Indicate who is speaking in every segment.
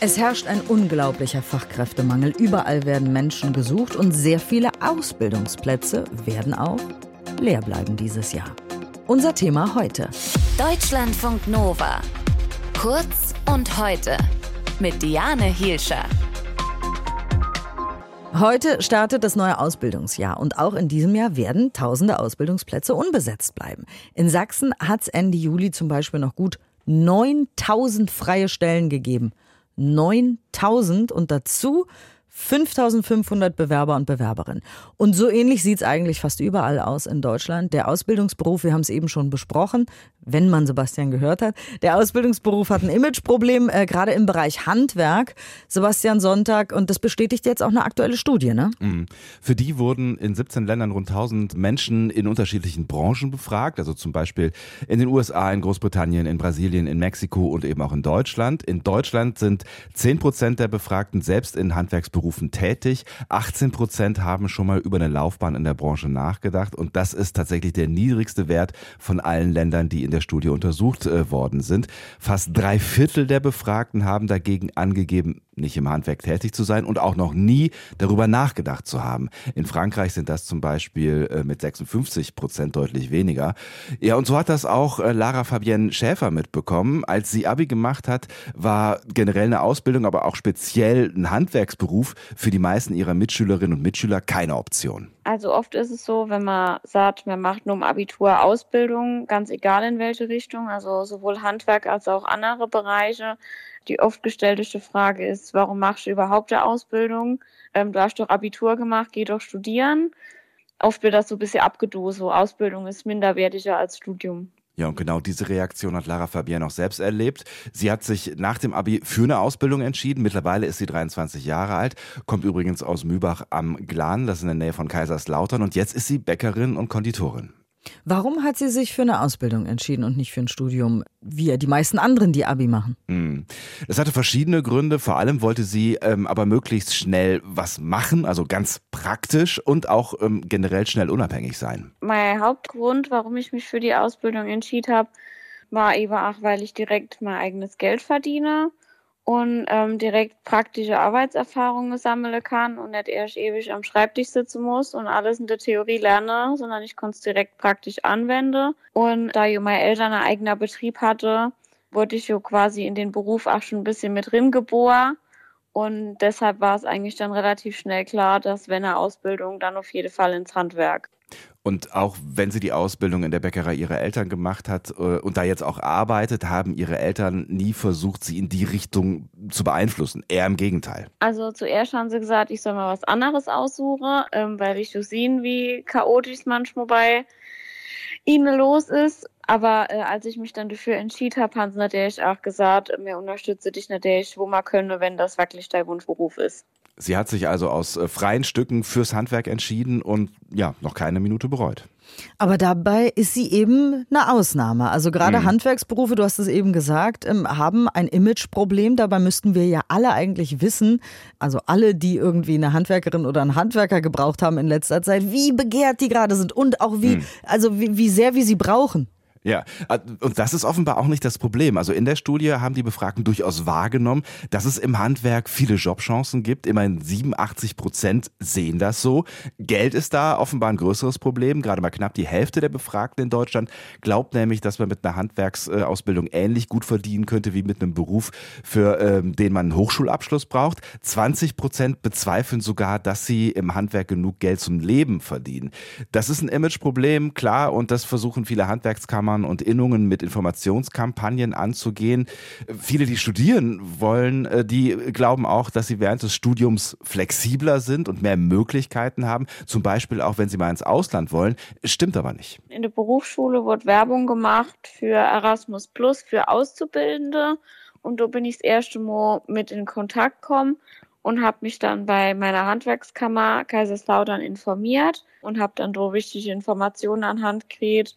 Speaker 1: Es herrscht ein unglaublicher Fachkräftemangel. Überall werden Menschen gesucht und sehr viele Ausbildungsplätze werden auch leer bleiben dieses Jahr. Unser Thema heute.
Speaker 2: Deutschlandfunk Nova. Kurz und heute. Mit Diane Hielscher.
Speaker 1: Heute startet das neue Ausbildungsjahr und auch in diesem Jahr werden tausende Ausbildungsplätze unbesetzt bleiben. In Sachsen hat es Ende Juli zum Beispiel noch gut 9000 freie Stellen gegeben. 9000 und dazu 5500 Bewerber und Bewerberinnen. Und so ähnlich sieht es eigentlich fast überall aus in Deutschland. Der Ausbildungsberuf, wir haben es eben schon besprochen, wenn man Sebastian gehört hat. Der Ausbildungsberuf hat ein Imageproblem, äh, gerade im Bereich Handwerk. Sebastian Sonntag, und das bestätigt jetzt auch eine aktuelle Studie, ne?
Speaker 3: Mhm. Für die wurden in 17 Ländern rund 1000 Menschen in unterschiedlichen Branchen befragt, also zum Beispiel in den USA, in Großbritannien, in Brasilien, in Mexiko und eben auch in Deutschland. In Deutschland sind 10 Prozent der Befragten selbst in Handwerksberufen tätig. 18 Prozent haben schon mal über eine Laufbahn in der Branche nachgedacht und das ist tatsächlich der niedrigste Wert von allen Ländern, die in der der Studie untersucht äh, worden sind. Fast drei Viertel der Befragten haben dagegen angegeben, nicht im Handwerk tätig zu sein und auch noch nie darüber nachgedacht zu haben. In Frankreich sind das zum Beispiel äh, mit 56 Prozent deutlich weniger. Ja, und so hat das auch äh, Lara Fabienne Schäfer mitbekommen. Als sie Abi gemacht hat, war generell eine Ausbildung, aber auch speziell ein Handwerksberuf für die meisten ihrer Mitschülerinnen und Mitschüler keine Option.
Speaker 4: Also oft ist es so, wenn man sagt, man macht nur im Abitur Ausbildung, ganz egal in welche Richtung, also sowohl Handwerk als auch andere Bereiche, die oft gestellte Frage ist, warum machst du überhaupt eine Ausbildung? Ähm, du hast doch Abitur gemacht, geh doch studieren. Oft wird das so ein bisschen abgedost, Ausbildung ist minderwertiger als Studium.
Speaker 3: Ja, und genau diese Reaktion hat Lara Fabian auch selbst erlebt. Sie hat sich nach dem Abi für eine Ausbildung entschieden. Mittlerweile ist sie 23 Jahre alt, kommt übrigens aus Mübach am Glan, das ist in der Nähe von Kaiserslautern. Und jetzt ist sie Bäckerin und Konditorin.
Speaker 1: Warum hat sie sich für eine Ausbildung entschieden und nicht für ein Studium, wie die meisten anderen, die Abi machen?
Speaker 3: Hm. Das hatte verschiedene Gründe. Vor allem wollte sie ähm, aber möglichst schnell was machen, also ganz praktisch und auch ähm, generell schnell unabhängig sein.
Speaker 4: Mein Hauptgrund, warum ich mich für die Ausbildung entschieden habe, war eben auch, weil ich direkt mein eigenes Geld verdiene und ähm, direkt praktische Arbeitserfahrungen sammeln kann und nicht erst ewig am Schreibtisch sitzen muss und alles in der Theorie lerne, sondern ich konnte es direkt praktisch anwenden. Und da ich meine Eltern einen eigenen Betrieb hatte, wurde ich ja quasi in den Beruf auch schon ein bisschen mit drin geboren. Und deshalb war es eigentlich dann relativ schnell klar, dass wenn eine Ausbildung, dann auf jeden Fall ins Handwerk.
Speaker 3: Und auch wenn sie die Ausbildung in der Bäckerei ihrer Eltern gemacht hat äh, und da jetzt auch arbeitet, haben ihre Eltern nie versucht, sie in die Richtung zu beeinflussen. Eher im Gegenteil.
Speaker 4: Also zuerst haben sie gesagt, ich soll mal was anderes aussuchen, ähm, weil ich so sehen, wie chaotisch es manchmal bei ihnen los ist. Aber äh, als ich mich dann dafür entschieden habe, haben sie natürlich auch gesagt, mir unterstütze dich natürlich, wo man könne, wenn das wirklich dein Wunschberuf ist.
Speaker 3: Sie hat sich also aus äh, freien Stücken fürs Handwerk entschieden und ja, noch keine Minute bereut.
Speaker 1: Aber dabei ist sie eben eine Ausnahme. Also gerade mhm. Handwerksberufe, du hast es eben gesagt, ähm, haben ein Imageproblem. Dabei müssten wir ja alle eigentlich wissen, also alle, die irgendwie eine Handwerkerin oder einen Handwerker gebraucht haben in letzter Zeit, wie begehrt die gerade sind und auch wie, mhm. also wie, wie sehr wir sie brauchen.
Speaker 3: Ja, äh, und das ist offenbar auch nicht das Problem. Also in der Studie haben die Befragten durchaus wahrgenommen, dass es im Handwerk viele Jobchancen gibt. Immerhin 87 Prozent sehen das so. Geld ist da offenbar ein größeres Problem. Gerade mal knapp die Hälfte der Befragten in Deutschland glaubt nämlich, dass man mit einer Handwerksausbildung ähnlich gut verdienen könnte wie mit einem Beruf, für ähm, den man einen Hochschulabschluss braucht. 20 Prozent bezweifeln sogar, dass sie im Handwerk genug Geld zum Leben verdienen. Das ist ein Imageproblem, klar, und das versuchen viele Handwerkskammern Jahren und Innungen mit Informationskampagnen anzugehen. Viele, die studieren wollen, äh, die glauben auch, dass sie während des Studiums flexibler sind und mehr Möglichkeiten haben. Zum Beispiel auch, wenn sie mal ins Ausland wollen. Stimmt aber nicht.
Speaker 4: In der Berufsschule wird Werbung gemacht für Erasmus Plus für Auszubildende. Und da bin ich das erste Mal mit in Kontakt gekommen und habe mich dann bei meiner Handwerkskammer Kaiserslautern informiert und habe dann so wichtige Informationen anhand gekriegt,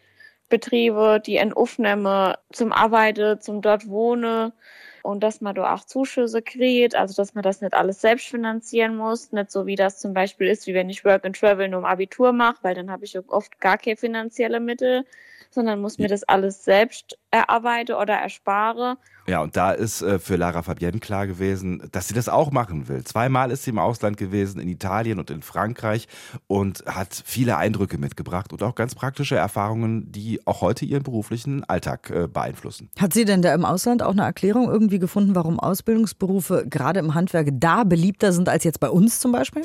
Speaker 4: Betriebe, die in Aufnahme zum Arbeiten, zum dort Wohnen und dass man da auch Zuschüsse kriegt, also dass man das nicht alles selbst finanzieren muss, nicht so wie das zum Beispiel ist, wie wenn ich Work and Travel nur im Abitur mache, weil dann habe ich oft gar keine finanzielle Mittel, sondern muss mir das alles selbst erarbeite oder erspare.
Speaker 3: Ja, und da ist äh, für Lara Fabienne klar gewesen, dass sie das auch machen will. Zweimal ist sie im Ausland gewesen, in Italien und in Frankreich und hat viele Eindrücke mitgebracht und auch ganz praktische Erfahrungen, die auch heute ihren beruflichen Alltag äh, beeinflussen.
Speaker 1: Hat sie denn da im Ausland auch eine Erklärung irgendwie gefunden, warum Ausbildungsberufe gerade im Handwerk da beliebter sind als jetzt bei uns zum Beispiel?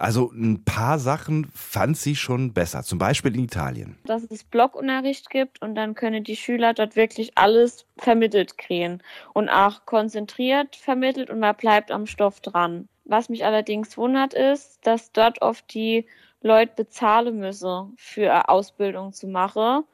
Speaker 3: Also ein paar Sachen fand sie schon besser, zum Beispiel in Italien.
Speaker 4: Dass es Blockunterricht gibt und dann können die Schüler dort wirklich alles vermittelt kriegen und auch konzentriert vermittelt und man bleibt am Stoff dran. Was mich allerdings wundert ist, dass dort oft die Leute bezahlen müssen, für Ausbildung zu machen.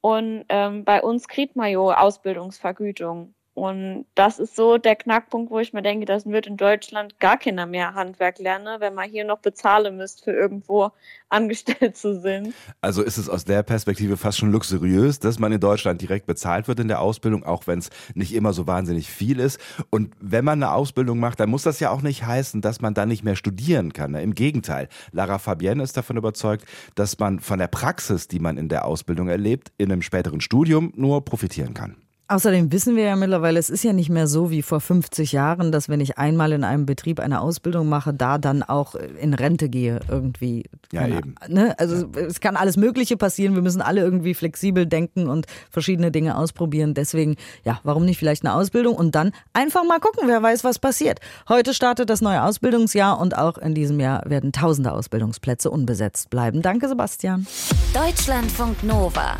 Speaker 4: Und ähm, bei uns kriegt man ja Ausbildungsvergütung. Und das ist so der Knackpunkt, wo ich mir denke, das wird in Deutschland gar keiner mehr Handwerk lernen, wenn man hier noch bezahlen müsste, für irgendwo angestellt zu sein.
Speaker 3: Also ist es aus der Perspektive fast schon luxuriös, dass man in Deutschland direkt bezahlt wird in der Ausbildung, auch wenn es nicht immer so wahnsinnig viel ist. Und wenn man eine Ausbildung macht, dann muss das ja auch nicht heißen, dass man dann nicht mehr studieren kann. Im Gegenteil, Lara Fabienne ist davon überzeugt, dass man von der Praxis, die man in der Ausbildung erlebt, in einem späteren Studium nur profitieren kann.
Speaker 1: Außerdem wissen wir ja mittlerweile, es ist ja nicht mehr so wie vor 50 Jahren, dass wenn ich einmal in einem Betrieb eine Ausbildung mache, da dann auch in Rente gehe irgendwie.
Speaker 3: Ja, eben.
Speaker 1: Ne? Also ja. es kann alles Mögliche passieren. Wir müssen alle irgendwie flexibel denken und verschiedene Dinge ausprobieren. Deswegen, ja, warum nicht vielleicht eine Ausbildung und dann einfach mal gucken, wer weiß, was passiert. Heute startet das neue Ausbildungsjahr und auch in diesem Jahr werden tausende Ausbildungsplätze unbesetzt bleiben. Danke, Sebastian.
Speaker 2: Deutschlandfunk Nova.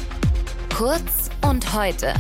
Speaker 2: Kurz und heute.